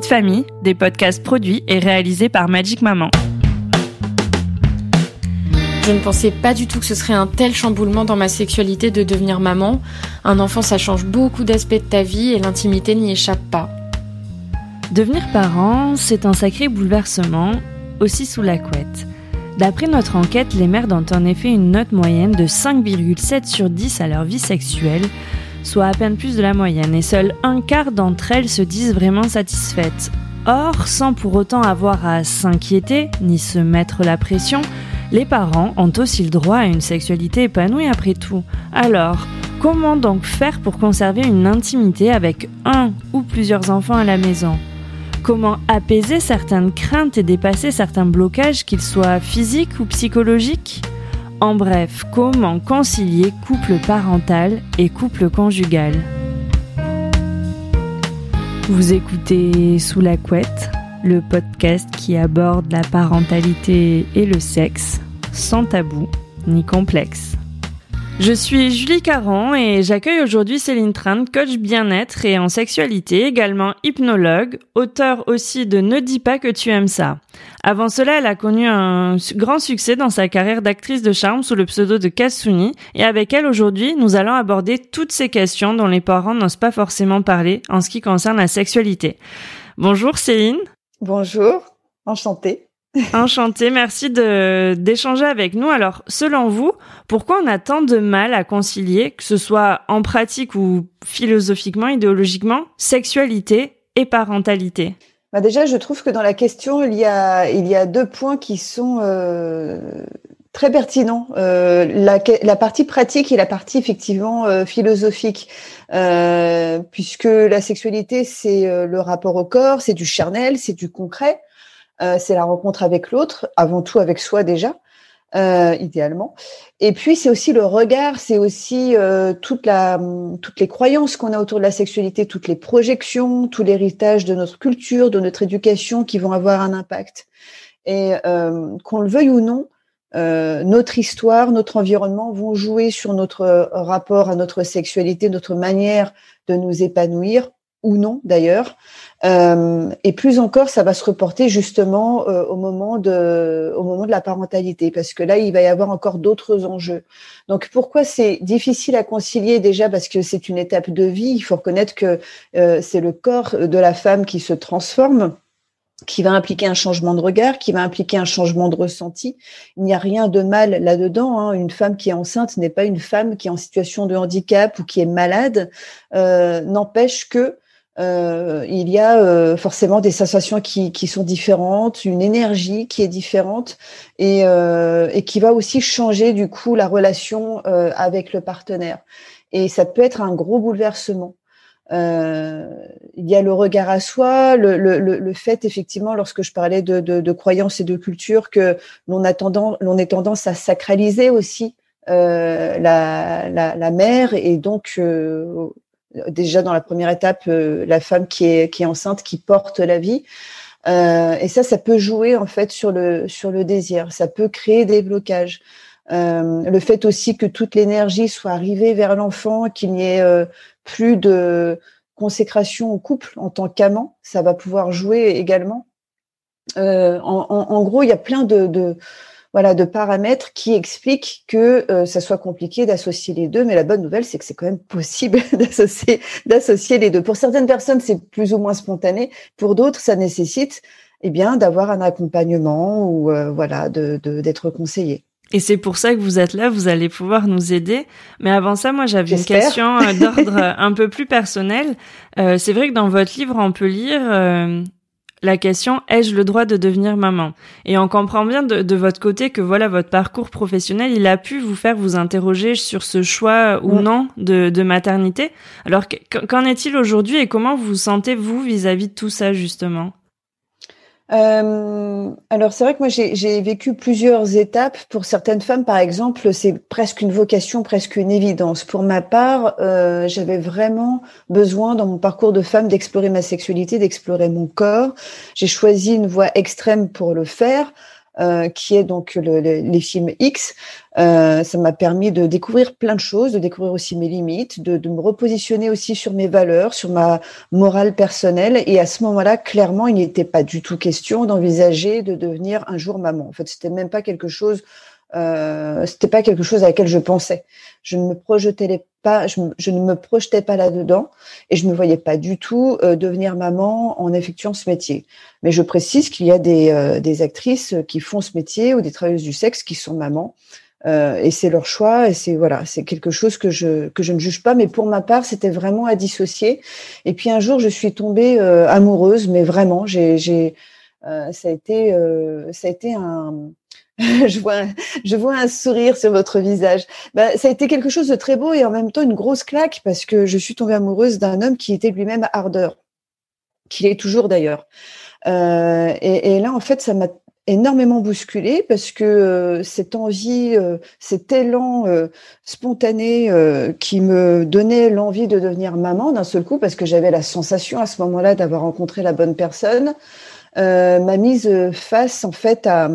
Vie de famille, des podcasts produits et réalisés par Magic Maman. Je ne pensais pas du tout que ce serait un tel chamboulement dans ma sexualité de devenir maman. Un enfant, ça change beaucoup d'aspects de ta vie et l'intimité n'y échappe pas. Devenir parent, c'est un sacré bouleversement, aussi sous la couette. D'après notre enquête, les mères donnent en effet une note moyenne de 5,7 sur 10 à leur vie sexuelle, soit à peine plus de la moyenne, et seul un quart d'entre elles se disent vraiment satisfaites. Or, sans pour autant avoir à s'inquiéter ni se mettre la pression, les parents ont aussi le droit à une sexualité épanouie après tout. Alors, comment donc faire pour conserver une intimité avec un ou plusieurs enfants à la maison? Comment apaiser certaines craintes et dépasser certains blocages, qu'ils soient physiques ou psychologiques? En bref, comment concilier couple parental et couple conjugal Vous écoutez Sous la couette le podcast qui aborde la parentalité et le sexe sans tabou ni complexe. Je suis Julie Caron et j'accueille aujourd'hui Céline Tran, coach bien-être et en sexualité, également hypnologue, auteur aussi de Ne dis pas que tu aimes ça. Avant cela, elle a connu un grand succès dans sa carrière d'actrice de charme sous le pseudo de Kasuni et avec elle aujourd'hui, nous allons aborder toutes ces questions dont les parents n'osent pas forcément parler en ce qui concerne la sexualité. Bonjour Céline. Bonjour, enchantée. Enchantée, merci de d'échanger avec nous. Alors, selon vous, pourquoi on a tant de mal à concilier, que ce soit en pratique ou philosophiquement, idéologiquement, sexualité et parentalité? Bah Déjà, je trouve que dans la question, il y a, il y a deux points qui sont euh, très pertinents. Euh, la, la, partie pratique et la partie effectivement euh, philosophique. Euh, puisque la sexualité, c'est euh, le rapport au corps, c'est du charnel, c'est du concret, euh, c'est la rencontre avec l'autre, avant tout avec soi déjà, euh, idéalement. Et puis c'est aussi le regard, c'est aussi toute la, toutes les croyances qu'on a autour de la sexualité, toutes les projections, tout l'héritage de notre culture, de notre éducation qui vont avoir un impact. Et qu'on le veuille ou non, euh, notre histoire, notre environnement vont jouer sur notre euh, rapport à notre sexualité, notre manière de nous épanouir ou non d'ailleurs. Euh, et plus encore, ça va se reporter justement euh, au moment de, au moment de la parentalité, parce que là, il va y avoir encore d'autres enjeux. Donc, pourquoi c'est difficile à concilier déjà? Parce que c'est une étape de vie. Il faut reconnaître que c'est le corps de la femme qui se transforme qui va impliquer un changement de regard, qui va impliquer un changement de ressenti. Il n'y a rien de mal là-dedans. Hein. Une femme qui est enceinte n'est pas une femme qui est en situation de handicap ou qui est malade. Euh, N'empêche que euh, il y a euh, forcément des sensations qui, qui, sont différentes, une énergie qui est différente et, euh, et, qui va aussi changer du coup la relation euh, avec le partenaire. Et ça peut être un gros bouleversement. Euh, il y a le regard à soi, le, le, le, fait effectivement, lorsque je parlais de, de, de croyances et de culture, que l'on a tendance, l'on est tendance à sacraliser aussi euh, la, la, la, mère et donc déjà dans la première étape, euh, la femme qui est, qui est enceinte, qui porte la vie. Euh, et ça, ça peut jouer en fait sur le sur le désir. Ça peut créer des blocages. Euh, le fait aussi que toute l'énergie soit arrivée vers l'enfant, qu'il n'y ait euh, plus de consécration au couple en tant qu'amant, ça va pouvoir jouer également. Euh, en, gros, il y a plein de, voilà de paramètres qui expliquent que euh, ça soit compliqué d'associer les deux. Mais la bonne nouvelle, c'est que c'est quand même possible d'associer d'associer les deux. Pour certaines personnes, c'est plus ou moins spontané. Pour d'autres, ça nécessite eh bien d'avoir un accompagnement ou euh, voilà de d'être conseillé. Et c'est pour ça que vous êtes là, vous allez pouvoir nous aider. Mais avant ça, moi, j'avais une question euh, d'ordre un peu plus personnel. Euh, c'est vrai que dans votre livre, on peut lire euh, la question ai-je le droit de devenir maman? Et on comprend bien de, votre côté que voilà votre parcours professionnel, il a pu vous faire vous interroger sur ce choix ou non de, maternité. Alors qu'en est-il aujourd'hui et comment vous vous sentez vous vis-à-vis de tout ça justement? Euh, alors c'est vrai que moi j'ai vécu plusieurs étapes. Pour certaines femmes, par exemple, c'est presque une vocation, presque une évidence. Pour ma part, euh, j'avais vraiment besoin dans mon parcours de femme d'explorer ma sexualité, d'explorer mon corps. J'ai choisi une voie extrême pour le faire. Euh, qui est donc le, les films X. Euh, ça m'a permis de découvrir plein de choses, de découvrir aussi mes limites, de, me repositionner aussi sur mes valeurs, sur ma morale personnelle. Et à ce moment-là, clairement, il n'était pas du tout question d'envisager de devenir un jour maman. En fait, c'était même pas quelque chose euh, c'était pas quelque chose à laquelle je pensais. Je ne me projetais pas, je, ne me projetais pas là-dedans et je me voyais pas du tout euh, devenir maman en effectuant ce métier. Mais je précise qu'il y a des, euh, des, actrices qui font ce métier ou des travailleuses du sexe qui sont mamans. Euh, et c'est leur choix et c'est voilà c'est quelque chose que je que je ne juge pas mais pour ma part c'était vraiment à dissocier et puis un jour je suis tombée amoureuse mais vraiment j'ai j'ai ça a été ça a été un je vois, je vois un sourire sur votre visage. Bah, ça a été quelque chose de très beau et en même temps une grosse claque parce que je suis tombée amoureuse d'un homme qui était lui-même ardeur, qu'il est toujours d'ailleurs. Euh, et, là, en fait, ça m'a énormément bousculée parce que euh, cette envie, euh, cet élan spontané qui me donnait l'envie de devenir maman d'un seul coup, parce que j'avais la sensation à ce moment-là d'avoir rencontré la bonne personne, m'a mise face en fait à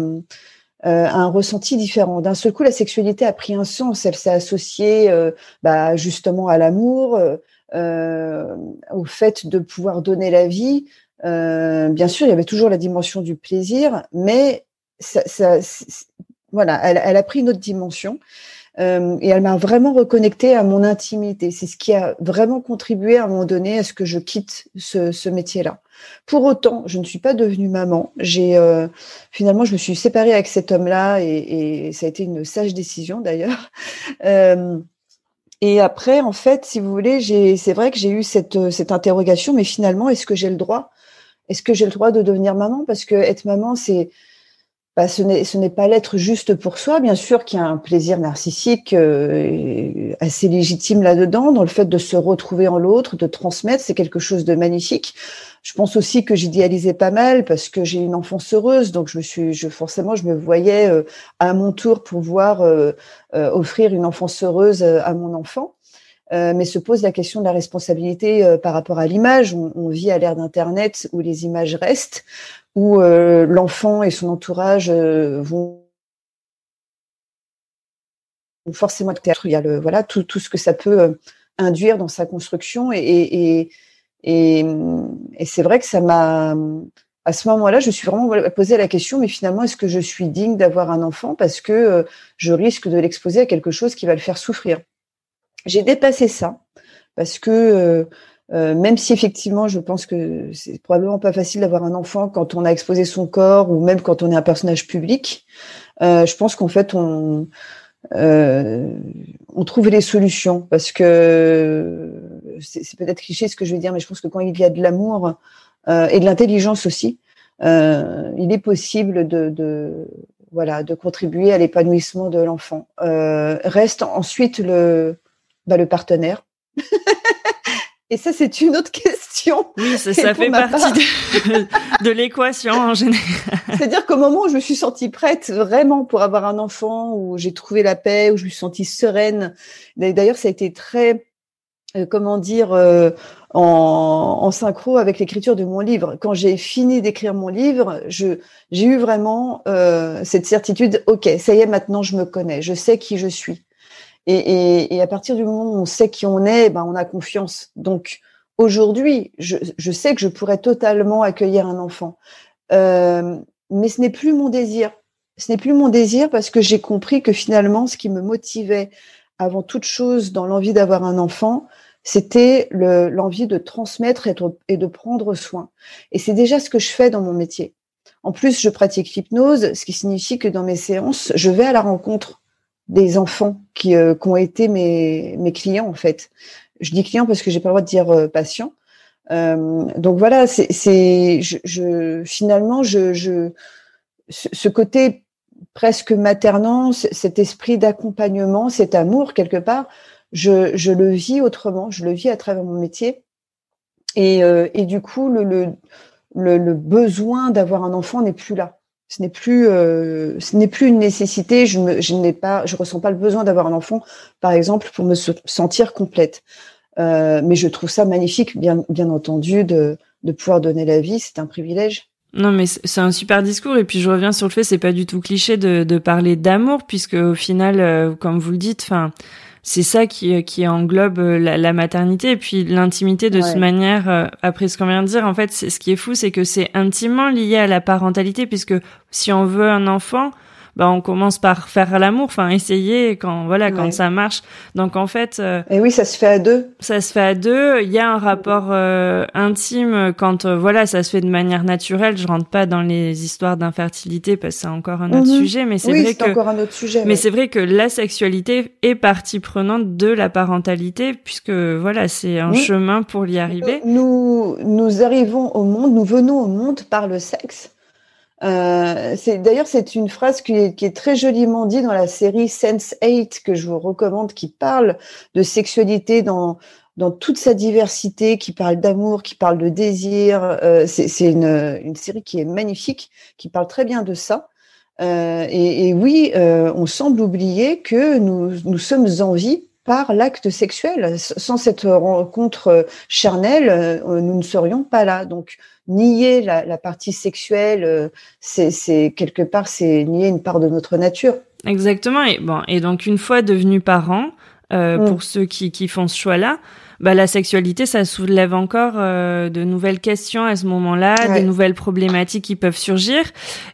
euh, un ressenti différent. D'un seul coup, la sexualité a pris un sens. Elle s'est associée euh, bah, justement à l'amour, euh, au fait de pouvoir donner la vie. bien sûr, il y avait toujours la dimension du plaisir, mais ça, ça voilà, elle, a pris une autre dimension. Euh, et elle m'a vraiment reconnecté à mon intimité. C'est ce qui a vraiment contribué à un moment donné à ce que je quitte ce, ce métier-là. Pour autant, je ne suis pas devenue maman. J'ai euh, finalement, je me suis séparée avec cet homme-là et, et, ça a été une sage décision d'ailleurs. Euh, et après, en fait, si vous voulez, c'est vrai que j'ai eu cette, cette interrogation, mais finalement, est-ce que j'ai le droit? Est-ce que j'ai le droit de devenir maman? Parce que être maman, c'est bah, ce n'est pas l'être juste pour soi. Bien sûr qu'il y a un plaisir narcissique euh, assez légitime là-dedans, dans le fait de se retrouver en l'autre, de transmettre, c'est quelque chose de magnifique. Je pense aussi que j'idéalisais pas mal parce que j'ai une enfance heureuse, donc je me suis, forcément, je me voyais euh, à mon tour pouvoir euh, offrir une enfance heureuse à mon enfant. mais se pose la question de la responsabilité par rapport à l'image. On, on, vit à l'ère d'Internet où les images restent où euh, l'enfant et son entourage euh, vont forcément être il y a le voilà tout, tout ce que ça peut euh, induire dans sa construction et, et, et, c'est vrai que ça m'a à ce moment-là, je suis vraiment posé la question, mais finalement, est-ce que je suis digne d'avoir un enfant? Parce que je risque de l'exposer à quelque chose qui va le faire souffrir. J'ai dépassé ça parce que euh, même si effectivement, je pense que c'est probablement pas facile d'avoir un enfant quand on a exposé son corps ou même quand on est un personnage public. Euh, je pense qu'en fait, on euh, on trouve les solutions parce que c'est peut-être cliché ce que je vais dire, mais je pense que quand il y a de l'amour euh, et de l'intelligence aussi, euh, il est possible de, de voilà de contribuer à l'épanouissement de l'enfant. reste ensuite le bah, le partenaire. Et ça, c'est une autre question. Oui, ça, ça fait partie de, l'équation en général. C'est-à-dire qu'au moment où je me suis sentie prête vraiment pour avoir un enfant, où j'ai trouvé la paix, où je me suis sentie sereine, d'ailleurs, ça a été très, euh, comment dire, euh, en, en, synchro avec l'écriture de mon livre. Quand j'ai fini d'écrire mon livre, je j'ai eu vraiment euh, cette certitude. Ok, ça y est, maintenant je me connais, je sais qui je suis. Et, et, et, à partir du moment où on sait qui on est, ben on a confiance. Donc aujourd'hui, je, je, sais que je pourrais totalement accueillir un enfant, euh, mais ce n'est plus mon désir. Ce n'est plus mon désir parce que j'ai compris que finalement, ce qui me motivait avant toute chose dans l'envie d'avoir un enfant, c'était l'envie de transmettre et de, et de prendre soin. Et c'est déjà ce que je fais dans mon métier. En plus, je pratique l'hypnose, ce qui signifie que dans mes séances, je vais à la rencontre des enfants qui, euh, qui, ont été mes, mes clients en fait. Je dis clients parce que j'ai pas le droit de dire euh, patient. donc voilà, c'est, je, je, finalement, je, je, ce côté presque maternant, cet esprit d'accompagnement, cet amour quelque part, je, je, le vis autrement, je le vis à travers mon métier. Et, et du coup, le, le, le besoin d'avoir un enfant n'est plus là. Ce n'est plus, euh, ce n'est plus une nécessité. Je, je n'ai pas, je ressens pas le besoin d'avoir un enfant, par exemple, pour me sentir complète. Euh, mais je trouve ça magnifique, bien, entendu, de, de pouvoir donner la vie. C'est un privilège. Non, mais c'est un super discours. Et puis je reviens sur le fait, c'est pas du tout cliché de, de parler d'amour, puisque au final, euh, comme vous le dites, enfin c'est ça qui, qui englobe euh, la, maternité et puis l'intimité de cette manière. Euh, après ce qu'on vient de dire, en fait, ce qui est fou, c'est que c'est intimement lié à la parentalité, puisque si on veut un enfant, bah on commence par faire l'amour, enfin essayer quand voilà quand ça marche. Donc en fait. Euh, et oui, ça se fait à deux. Ça se fait à deux. Il y a un rapport euh, intime quand euh, voilà ça se fait de manière naturelle. Je rentre pas dans les histoires d'infertilité parce que c'est encore un autre mhm. sujet, mais c'est oui, vrai que encore un autre sujet. Mais c'est vrai que la sexualité est partie prenante de la parentalité puisque voilà c'est un chemin pour y arriver. Nous nous arrivons au monde, nous venons au monde par le sexe. Euh, D'ailleurs, c'est une phrase qui est, très joliment dit dans la série Sense 8 que je vous recommande, qui parle de sexualité dans, dans toute sa diversité, qui parle d'amour, qui parle de désir. Euh, c'est une, une, série qui est magnifique, qui parle très bien de ça. Euh, et, et, oui, euh, on semble oublier que nous, nous sommes en vie par l'acte sexuel. Sans cette rencontre charnelle, euh, nous ne serions pas là. Donc, nier la, la partie sexuelle, euh, c'est quelque part, c'est nier une part de notre nature. Exactement. Et bon, et donc une fois devenus parents, euh, mm. pour ceux qui, qui font ce choix-là, bah, la sexualité, ça soulève encore euh, de nouvelles questions à ce moment-là, des nouvelles problématiques qui peuvent surgir.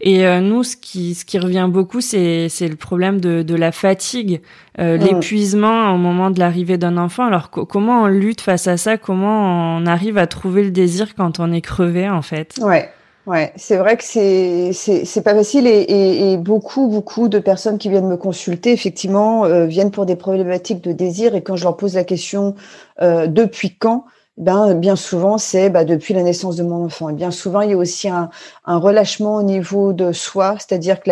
Et euh, nous, ce qui, ce qui revient beaucoup, c'est, c'est le problème de, de la fatigue, euh, mm. l'épuisement au moment de l'arrivée d'un enfant. Alors comment on lutte face à ça? Comment on arrive à trouver le désir quand on est crevé, en fait? Ouais. Ouais, c'est vrai que c'est c'est pas facile et, et, beaucoup beaucoup de personnes qui viennent me consulter effectivement euh, viennent pour des problématiques de désir et quand je leur pose la question euh, depuis quand, ben bien souvent c'est bah, depuis la naissance de mon enfant. Et bien souvent il y a aussi un, relâchement au niveau de soi, c'est-à-dire que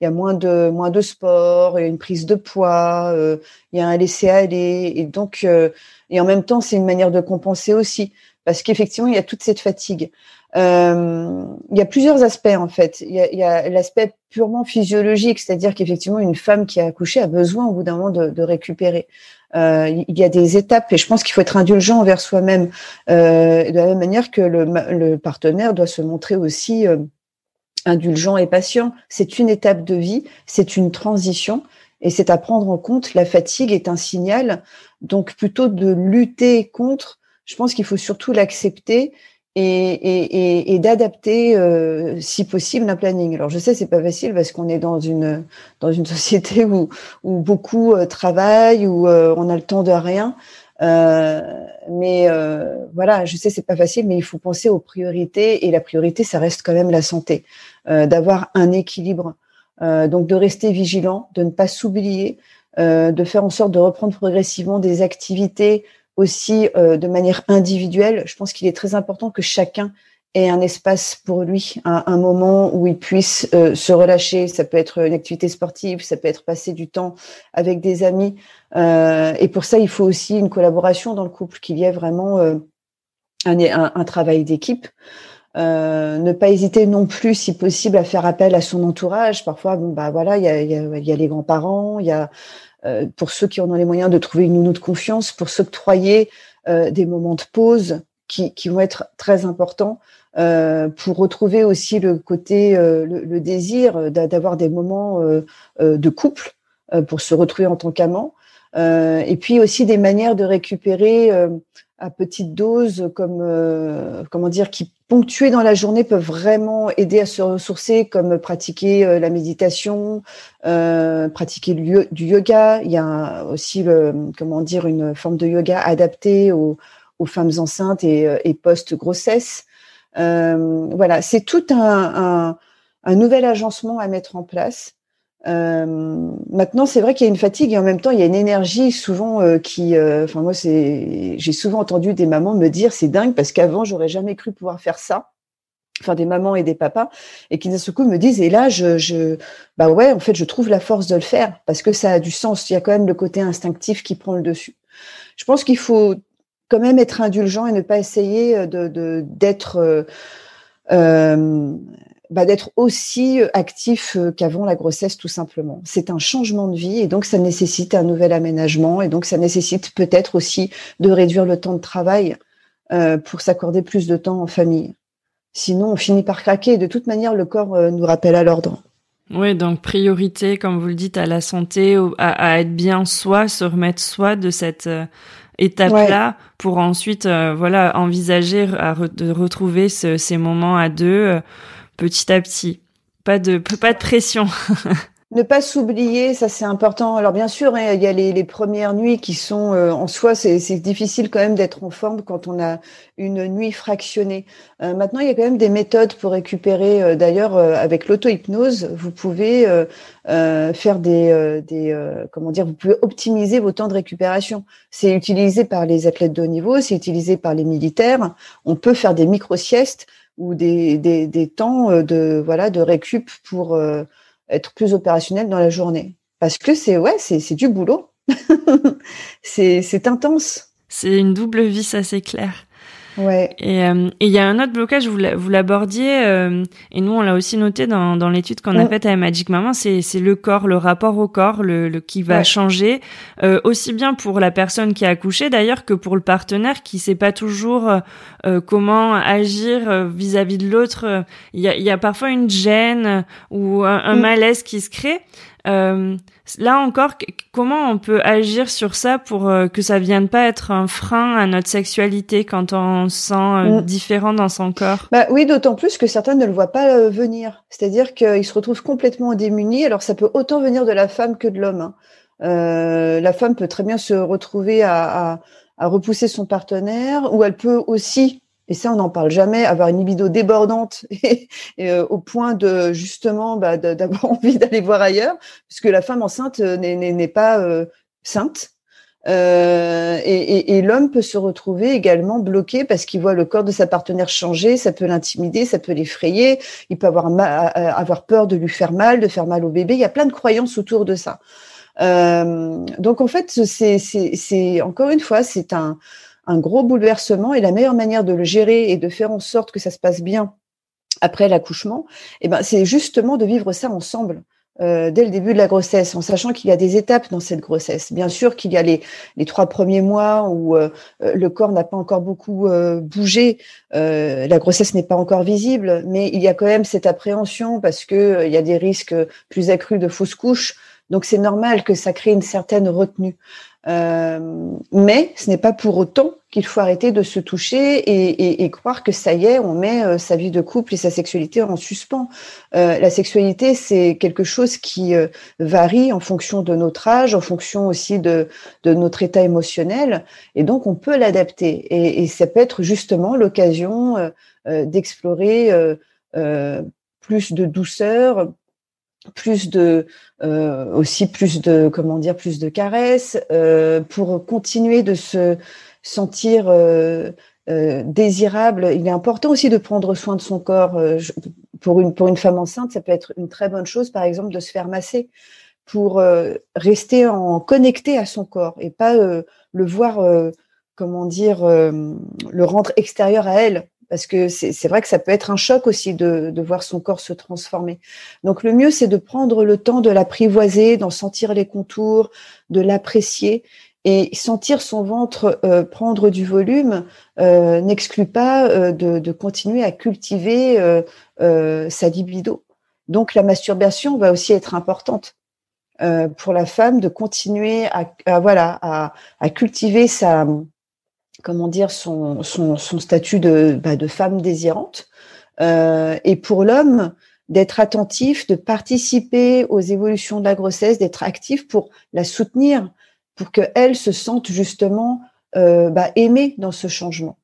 il y a moins de moins de sport, il y a une prise de poids, euh, il y a un laisser aller et donc euh, et en même temps c'est une manière de compenser aussi parce qu'effectivement il y a toute cette fatigue. Euh, il y a plusieurs aspects en fait. Il y a, l'aspect purement physiologique, c'est-à-dire qu'effectivement une femme qui a accouché a besoin au bout d'un moment de, de récupérer. Euh, il y a des étapes et je pense qu'il faut être indulgent envers soi-même euh, de la même manière que le, le, partenaire doit se montrer aussi euh, indulgent et patient. C'est une étape de vie, c'est une transition et c'est à prendre en compte. La fatigue est un signal, donc plutôt de lutter contre. Je pense qu'il faut surtout l'accepter et, et, et, d'adapter, euh, si possible, un planning. Alors, je sais, c'est pas facile parce qu'on est dans une dans une société où où beaucoup euh, travaillent, où euh, on a le temps de rien. mais voilà, je sais, c'est pas facile, mais il faut penser aux priorités et la priorité, ça reste quand même la santé, d'avoir un équilibre, donc de rester vigilant, de ne pas s'oublier, de faire en sorte de reprendre progressivement des activités aussi euh, de manière individuelle. Je pense qu'il est très important que chacun ait un espace pour lui, un, moment où il puisse euh, se relâcher. Ça peut être une activité sportive, ça peut être passer du temps avec des amis. Euh, et pour ça, il faut aussi une collaboration dans le couple, qu'il y ait vraiment euh, un, un, un, travail d'équipe. ne pas hésiter non plus, si possible, à faire appel à son entourage. Parfois, bon bah voilà, il y a, y, a, y a les grands-parents, il y a euh, pour ceux qui en ont les moyens de trouver une nounou de confiance, pour s'octroyer euh, des moments de pause qui, qui, vont être très importants, euh, pour retrouver aussi le côté, le, le, désir d'avoir des moments de couple, pour se retrouver en tant qu'amant. et puis aussi des manières de récupérer à petite dose, comme comment dire, qui ponctués dans la journée peuvent vraiment aider à se ressourcer, comme pratiquer euh, la méditation, euh, pratiquer du yoga. Il y a aussi le, comment dire une forme de yoga adaptée aux, femmes enceintes et, euh, post-grossesse. Euh, voilà, c'est tout un, un, un, nouvel agencement à mettre en place. Euh, maintenant, c'est vrai qu'il y a une fatigue et en même temps, il y a une énergie souvent euh, qui. Euh, enfin, moi, c'est. J'ai souvent entendu des mamans me dire, c'est dingue parce qu'avant, j'aurais jamais cru pouvoir faire ça. Enfin, des mamans et des papas, et qui d'un seul coup me disent, et là, je, bah ouais, en fait, je trouve la force de le faire parce que ça a du sens. Il y a quand même le côté instinctif qui prend le dessus. Je pense qu'il faut quand même être indulgent et ne pas essayer de d'être bah, d'être aussi euh, actif euh, qu'avant la grossesse, tout simplement. C'est un changement de vie et donc ça nécessite un nouvel aménagement et donc ça nécessite peut-être aussi de réduire le temps de travail euh, pour s'accorder plus de temps en famille. Sinon, on finit par craquer. De toute manière, le corps nous rappelle à l'ordre. Oui, donc priorité, comme vous le dites, à la santé, à, être bien soi, se remettre soi de cette étape-là pour ensuite, voilà, envisager à de retrouver ces moments à deux petit à petit. Pas de, pas de pression. ne pas s'oublier, ça c'est important. Alors bien sûr, hein, il y a les, premières nuits qui sont euh, en soi, c'est difficile quand même d'être en forme quand on a une nuit fractionnée. Euh, maintenant, il y a quand même des méthodes pour récupérer. Euh, d'ailleurs, avec l'auto-hypnose, vous pouvez faire des, comment dire, vous pouvez optimiser vos temps de récupération. C'est utilisé par les athlètes de haut niveau, c'est utilisé par les militaires. On peut faire des micro-siestes ou des, des, des, temps de voilà de récup pour être plus opérationnel dans la journée. Parce que c'est ouais, c'est du boulot. c'est intense. C'est une double vie, ça c'est clair. Ouais. Euh, et il y a un autre blocage, vous l'abordiez, euh, et nous on l'a aussi noté dans, dans l'étude qu'on a faite avec Magic Maman, c'est le corps, le rapport au corps, le, le qui va changer, euh, aussi bien pour la personne qui a accouché d'ailleurs que pour le partenaire qui sait pas toujours euh, comment agir vis-à-vis de l'autre. Il y a, y a parfois une gêne ou un, un mm. malaise qui se crée. Euh, là encore, comment on peut agir sur ça pour euh, que ça vienne pas être un frein à notre sexualité quand on se sent euh, mm. différent dans son corps? Bah oui, d'autant plus que certains ne le voient pas venir. C'est-à-dire qu'ils se retrouvent complètement démunis. Alors ça peut autant venir de la femme que de l'homme. Hein. la femme peut très bien se retrouver à, à repousser son partenaire, ou elle peut aussi et ça on n'en parle jamais, avoir une libido débordante et, euh, au point de justement bah, d'avoir envie d'aller voir ailleurs, puisque la femme enceinte euh, n'est pas euh, sainte. Et, l'homme peut se retrouver également bloqué parce qu'il voit le corps de sa partenaire changer, ça peut l'intimider, ça peut l'effrayer, il peut avoir, avoir peur de lui faire mal, de faire mal au bébé. Il y a plein de croyances autour de ça. Donc en fait, c'est encore une fois, c'est un, un gros bouleversement et la meilleure manière de le gérer et de faire en sorte que ça se passe bien après l'accouchement, eh ben, c'est justement de vivre ça ensemble. Euh, dès le début de la grossesse, en sachant qu'il y a des étapes dans cette grossesse. Bien sûr qu'il y a les, trois premiers mois où euh, le corps n'a pas encore beaucoup euh, bougé, la grossesse n'est pas encore visible, mais il y a quand même cette appréhension parce que il y a des risques plus accrus de fausses couches. Donc c'est normal que ça crée une certaine retenue. Euh, mais ce n'est pas pour autant qu'il faut arrêter de se toucher et, croire que ça y est, on met euh, sa vie de couple et sa sexualité en suspens. Euh, la sexualité, c'est quelque chose qui varie en fonction de notre âge, en fonction aussi de, notre état émotionnel, et donc on peut l'adapter. Et, ça peut être justement l'occasion d'explorer plus de douceur, plus de euh, aussi plus de comment dire plus de caresses euh, pour continuer de se sentir euh, euh, désirable. Il est important aussi de prendre soin de son corps. Euh, pour une pour une femme enceinte, ça peut être une très bonne chose, par exemple, de se faire masser pour euh, rester en connecté à son corps et pas le voir comment dire le rendre extérieur à elle parce que c'est vrai que ça peut être un choc aussi de, voir son corps se transformer. Donc le mieux, c'est de prendre le temps de l'apprivoiser, d'en sentir les contours, de l'apprécier. Et sentir son ventre euh, prendre du volume euh, n'exclut pas euh, de, continuer à cultiver sa libido. Donc la masturbation va aussi être importante pour la femme de continuer à, voilà à cultiver sa comment dire, son, son, son statut de, bah, de femme désirante. Euh, et pour l'homme, d'être attentif, de participer aux évolutions de la grossesse, d'être actif pour la soutenir, pour qu'elle se sente justement euh, bah, aimée dans ce changement.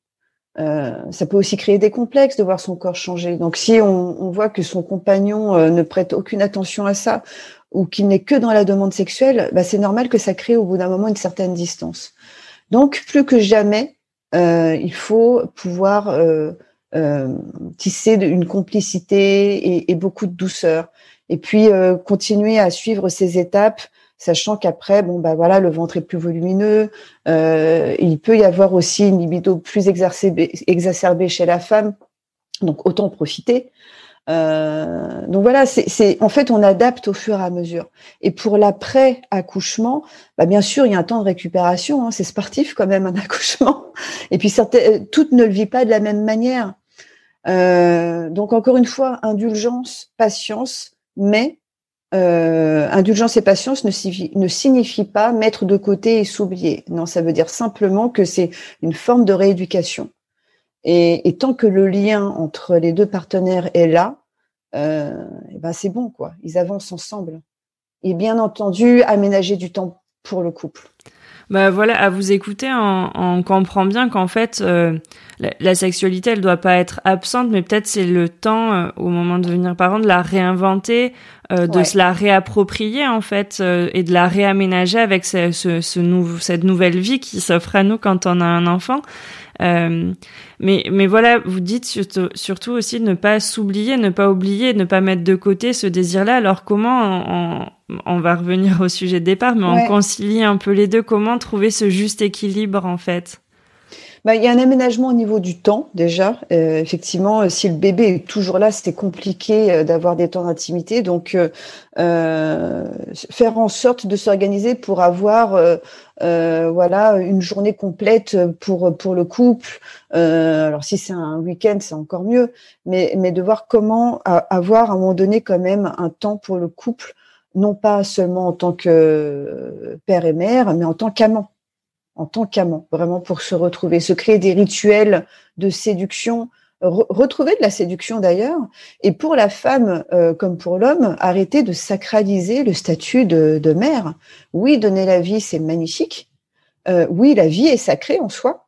Euh, ça peut aussi créer des complexes de voir son corps changer. Donc si on, on voit que son compagnon euh, ne prête aucune attention à ça, ou qu'il n'est que dans la demande sexuelle, bah, c'est normal que ça crée au bout d'un moment une certaine distance. Donc, plus que jamais, euh, il faut pouvoir euh, euh, tisser une complicité et, beaucoup de douceur. Et puis, continuer à suivre ces étapes, sachant qu'après, bon, bah voilà, le ventre est plus volumineux. Il peut y avoir aussi une libido plus exacerbée chez la femme. Donc, autant profiter. Euh, donc voilà, c'est en fait on adapte au fur et à mesure. Et pour l'après accouchement, bah bien sûr il y a un temps de récupération. Hein, c'est sportif quand même un accouchement. Et puis certaines, toutes ne le vivent pas de la même manière. Euh, donc encore une fois, indulgence, patience, mais euh, indulgence et patience ne ne signifie pas mettre de côté et s'oublier. Non, ça veut dire simplement que c'est une forme de rééducation. Et, et, tant que le lien entre les deux partenaires est là, euh, et ben c'est bon quoi. Ils avancent ensemble. Et bien entendu, aménager du temps pour le couple. Bah voilà, à vous écouter, on, on comprend bien qu'en fait, euh, la, la, sexualité, elle doit pas être absente, mais peut-être c'est le temps, euh, au moment de devenir parent, de la réinventer, euh, de se la réapproprier en fait, euh, et de la réaménager avec ce, ce, ce nou cette nouvelle vie qui s'offre à nous quand on a un enfant. Euh, mais, mais voilà, vous dites surtout, surtout aussi de ne pas s'oublier, ne pas oublier, ne pas mettre de côté ce désir-là. Alors comment on, on, va revenir au sujet de départ, mais ouais. on concilie un peu les deux. Comment trouver ce juste équilibre en fait? Bah, il y a un aménagement au niveau du temps déjà. Euh, effectivement, si le bébé est toujours là, c'est compliqué euh, d'avoir des temps d'intimité. Donc, euh, euh, faire en sorte de s'organiser pour avoir, euh, euh, voilà, une journée complète pour pour le couple. alors, si c'est un week-end, c'est encore mieux. Mais mais de voir comment avoir à un moment donné quand même un temps pour le couple, non pas seulement en tant que père et mère, mais en tant qu'amant en tant qu'amant, vraiment pour se retrouver, se créer des rituels de séduction, re retrouver de la séduction d'ailleurs, et pour la femme euh, comme pour l'homme, arrêter de sacraliser le statut de, de mère. Oui, donner la vie, c'est magnifique. Euh, oui, la vie est sacrée en soi,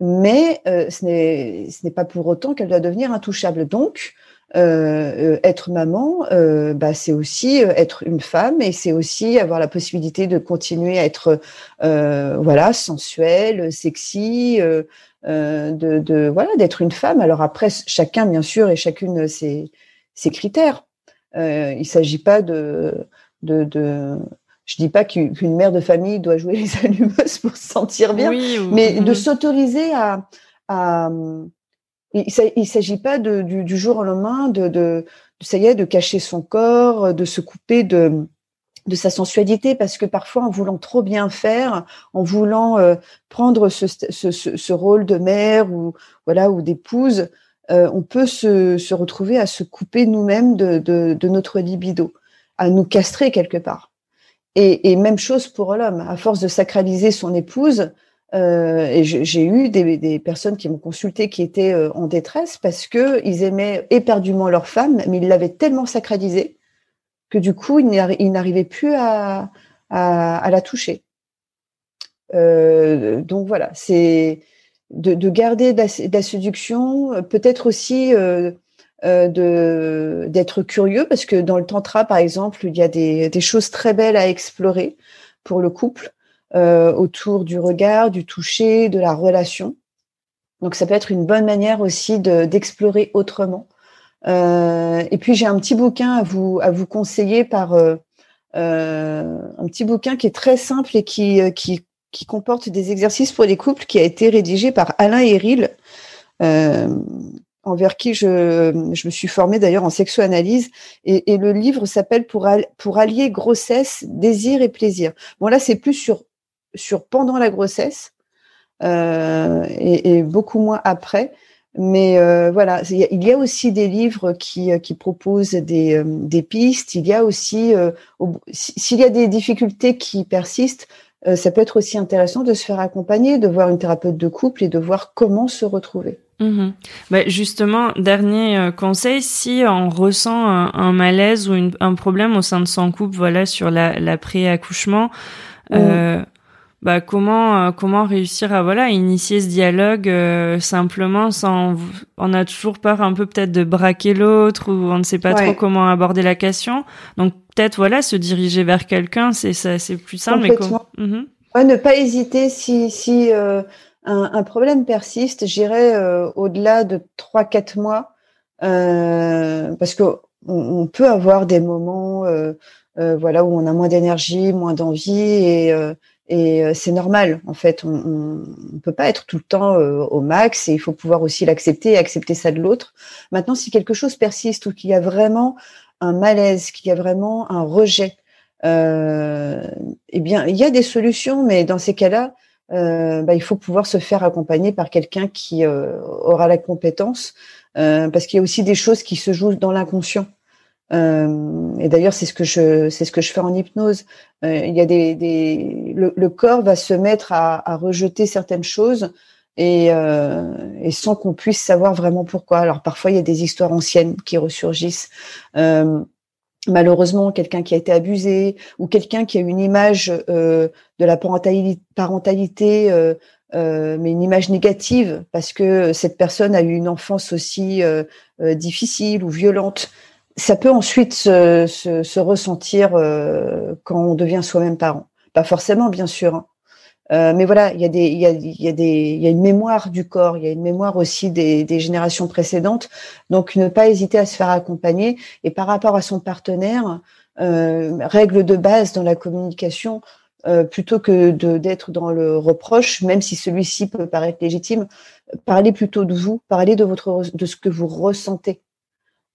mais euh, ce n'est pas pour autant qu'elle doit devenir intouchable. Donc, euh, être maman, euh, bah, c'est aussi euh, être une femme et c'est aussi avoir la possibilité de continuer à être euh, voilà sensuelle, sexy, euh, euh, de, de, voilà d'être une femme. Alors après, chacun bien sûr et chacune ses, ses critères. il s'agit pas de, de, de je dis pas qu'une mère de famille doit jouer les allumeuses pour se sentir bien, oui, mais de s'autoriser à, à il ne s'agit pas du, jour au lendemain de, ça y est, de cacher son corps, de se couper de, sa sensualité, parce que parfois, en voulant trop bien faire, en voulant euh, prendre ce, rôle de mère ou voilà ou d'épouse, euh, on peut se, retrouver à se couper nous-mêmes de, notre libido, à nous castrer quelque part. Et, et même chose pour l'homme. À force de sacraliser son épouse, euh, et j'ai eu des, personnes qui m'ont consulté qui étaient euh, en détresse parce que ils aimaient éperdument leur femme, mais ils l'avaient tellement sacralisée que du coup, ils n'arrivaient plus à, la toucher. Euh, donc voilà, c'est de, de, garder de la, séduction, peut-être aussi d'être curieux parce que dans le tantra, par exemple, il y a des, des choses très belles à explorer pour le couple euh, autour du regard, du toucher, de la relation. Donc ça peut être une bonne manière aussi d'explorer autrement. Euh, et puis j'ai un petit bouquin à vous à vous conseiller par euh, euh un petit bouquin qui est très simple et qui, euh, qui qui comporte des exercices pour les couples, qui a été rédigé par Alain Héril, euh, envers qui je, je me suis formée d'ailleurs en sexoanalyse. Et, et le livre s'appelle pour, pour allier grossesse, désir et plaisir. Bon là, c'est plus sur sur pendant la grossesse euh, et, et, beaucoup moins après. Mais euh, voilà, il y a aussi des livres qui, euh, qui proposent des, des pistes. Il y a aussi, euh, s'il y a des difficultés qui persistent, ça peut être aussi intéressant de se faire accompagner, de voir une thérapeute de couple et de voir comment se retrouver. Mmh. Bah justement, dernier conseil, si on ressent un, un malaise ou une, un problème au sein de son couple, voilà, sur la, l'après-accouchement, mmh bah comment euh, comment réussir à voilà initier ce dialogue euh, simplement sans on a toujours peur un peu peut-être de braquer l'autre ou on ne sait pas trop comment aborder la question. Donc peut-être voilà se diriger vers quelqu'un c'est ça c'est plus simple mais comment mhm. ouais, ne pas hésiter si si euh, un, un, problème persiste j'irai au-delà de trois quatre mois parce que on, on, peut avoir des moments voilà où on a moins d'énergie moins d'envie et et euh, c'est normal, en fait. On ne peut pas être tout le temps euh, au max et il faut pouvoir aussi l'accepter et accepter ça de l'autre. Maintenant, si quelque chose persiste ou qu'il y a vraiment un malaise, qu'il y a vraiment un rejet, euh, eh bien, il y a des solutions, mais dans ces cas-là, euh, bah, il faut pouvoir se faire accompagner par quelqu'un qui aura la compétence, parce qu'il y a aussi des choses qui se jouent dans l'inconscient. Euh, et d'ailleurs, c'est ce que je c'est ce que je fais en hypnose. Euh, il y a des, des le, corps va se mettre à, à rejeter certaines choses et, euh, et sans qu'on puisse savoir vraiment pourquoi. Alors parfois, il y a des histoires anciennes qui ressurgissent. Malheureusement, quelqu'un qui a été abusé ou quelqu'un qui a une image de la parentalité, parentalité mais une image négative parce que cette personne a eu une enfance aussi difficile ou violente ça peut ensuite se, se, se ressentir euh, quand on devient soi-même parent. Pas forcément, bien sûr. Hein. Euh, mais voilà, il y, a y a, y a une mémoire du corps, il y a une mémoire aussi des, des, générations précédentes. Donc, ne pas hésiter à se faire accompagner. Et par rapport à son partenaire, euh, règle de base dans la communication, euh, plutôt que d'être dans le reproche, même si celui-ci peut paraître légitime, parlez plutôt de vous, parlez de votre de ce que vous ressentez.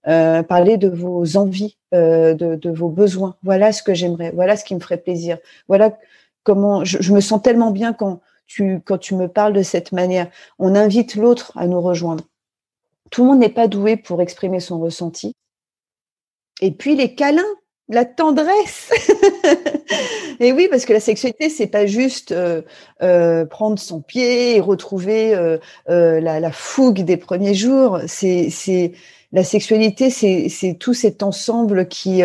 Euh, parler de vos envies, euh, de, vos besoins. Voilà ce que j'aimerais, voilà ce qui me ferait plaisir. Voilà comment je, je, me sens tellement bien quand tu quand tu me parles de cette manière. On invite l'autre à nous rejoindre. Tout le monde n'est pas doué pour exprimer son ressenti. Et puis les câlins, la tendresse. et oui, parce que la sexualité, c'est pas juste euh, euh, prendre son pied et retrouver euh, la, fougue des premiers jours. C'est la sexualité, c'est tout cet ensemble qui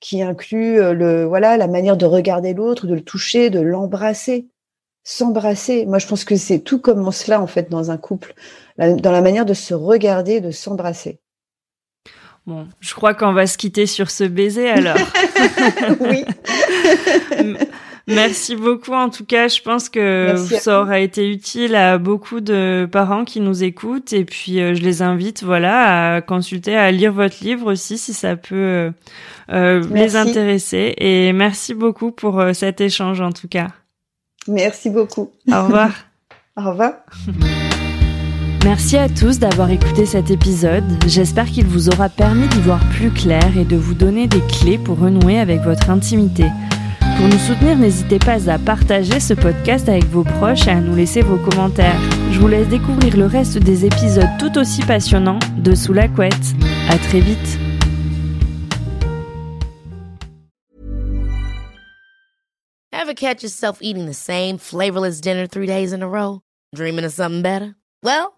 qui inclut le voilà la manière de regarder l'autre, de le toucher, de l'embrasser, s'embrasser. Moi, je pense que c'est tout comme cela en fait dans un couple, dans la manière de se regarder, de s'embrasser. Bon, je crois qu'on va se quitter sur ce baiser alors. oui. Merci beaucoup. En tout cas, je pense que ça aura été utile à beaucoup de parents qui nous écoutent. Et puis, euh, je les invite, voilà, à consulter, à lire votre livre aussi, si ça peut euh, euh les intéresser. Et merci beaucoup pour cet échange, en tout cas. Merci beaucoup. Au revoir. Au revoir. Merci à tous d'avoir écouté cet épisode. J'espère qu'il vous aura permis d'y voir plus clair et de vous donner des clés pour renouer avec votre intimité. Pour nous soutenir, n'hésitez pas à partager ce podcast avec vos proches et à nous laisser vos commentaires. Je vous laisse découvrir le reste des épisodes tout aussi passionnants de Sous la couette. À très vite. Dreaming of something better? Well,